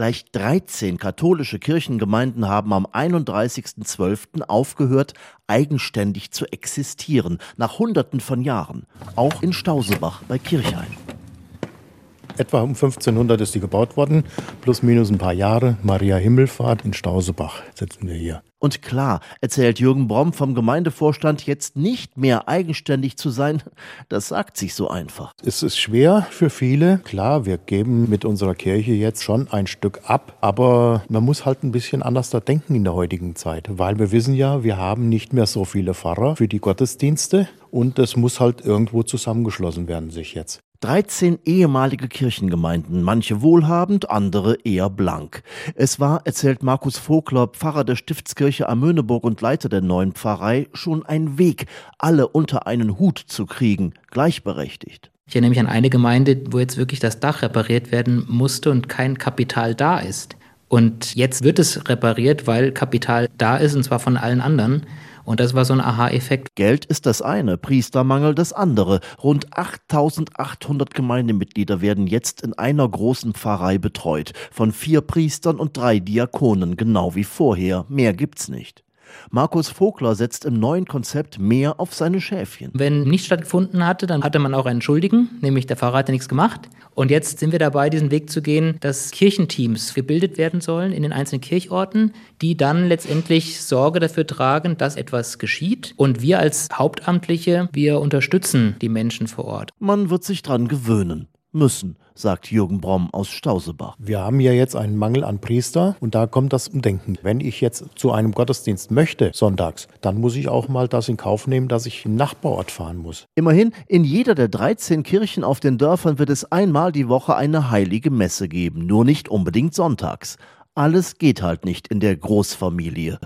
Gleich 13 katholische Kirchengemeinden haben am 31.12. aufgehört, eigenständig zu existieren, nach Hunderten von Jahren. Auch in Stausebach bei Kirchhain. Etwa um 1500 ist die gebaut worden, plus minus ein paar Jahre. Maria Himmelfahrt in Stausebach sitzen wir hier. Und klar, erzählt Jürgen Bromm vom Gemeindevorstand, jetzt nicht mehr eigenständig zu sein, das sagt sich so einfach. Es ist schwer für viele. Klar, wir geben mit unserer Kirche jetzt schon ein Stück ab, aber man muss halt ein bisschen anders da denken in der heutigen Zeit, weil wir wissen ja, wir haben nicht mehr so viele Pfarrer für die Gottesdienste und das muss halt irgendwo zusammengeschlossen werden sich jetzt. 13 ehemalige Kirchengemeinden, manche wohlhabend, andere eher blank. Es war, erzählt Markus Vogler, Pfarrer der Stiftskirche Amöneburg und Leiter der neuen Pfarrei, schon ein Weg, alle unter einen Hut zu kriegen, gleichberechtigt. Ich erinnere mich an eine Gemeinde, wo jetzt wirklich das Dach repariert werden musste und kein Kapital da ist. Und jetzt wird es repariert, weil Kapital da ist, und zwar von allen anderen. Und das war so ein Aha-Effekt. Geld ist das eine, Priestermangel das andere. Rund 8800 Gemeindemitglieder werden jetzt in einer großen Pfarrei betreut. Von vier Priestern und drei Diakonen, genau wie vorher. Mehr gibt's nicht. Markus Vogler setzt im neuen Konzept mehr auf seine Schäfchen. Wenn nicht stattgefunden hatte, dann hatte man auch einen Schuldigen, nämlich der Pfarrer hatte nichts gemacht. Und jetzt sind wir dabei, diesen Weg zu gehen, dass Kirchenteams gebildet werden sollen in den einzelnen Kirchorten, die dann letztendlich Sorge dafür tragen, dass etwas geschieht. Und wir als Hauptamtliche, wir unterstützen die Menschen vor Ort. Man wird sich dran gewöhnen müssen, sagt Jürgen Bromm aus Stausebach. Wir haben ja jetzt einen Mangel an Priester und da kommt das Umdenken. Wenn ich jetzt zu einem Gottesdienst möchte, sonntags, dann muss ich auch mal das in Kauf nehmen, dass ich im Nachbarort fahren muss. Immerhin, in jeder der 13 Kirchen auf den Dörfern wird es einmal die Woche eine heilige Messe geben, nur nicht unbedingt sonntags. Alles geht halt nicht in der Großfamilie.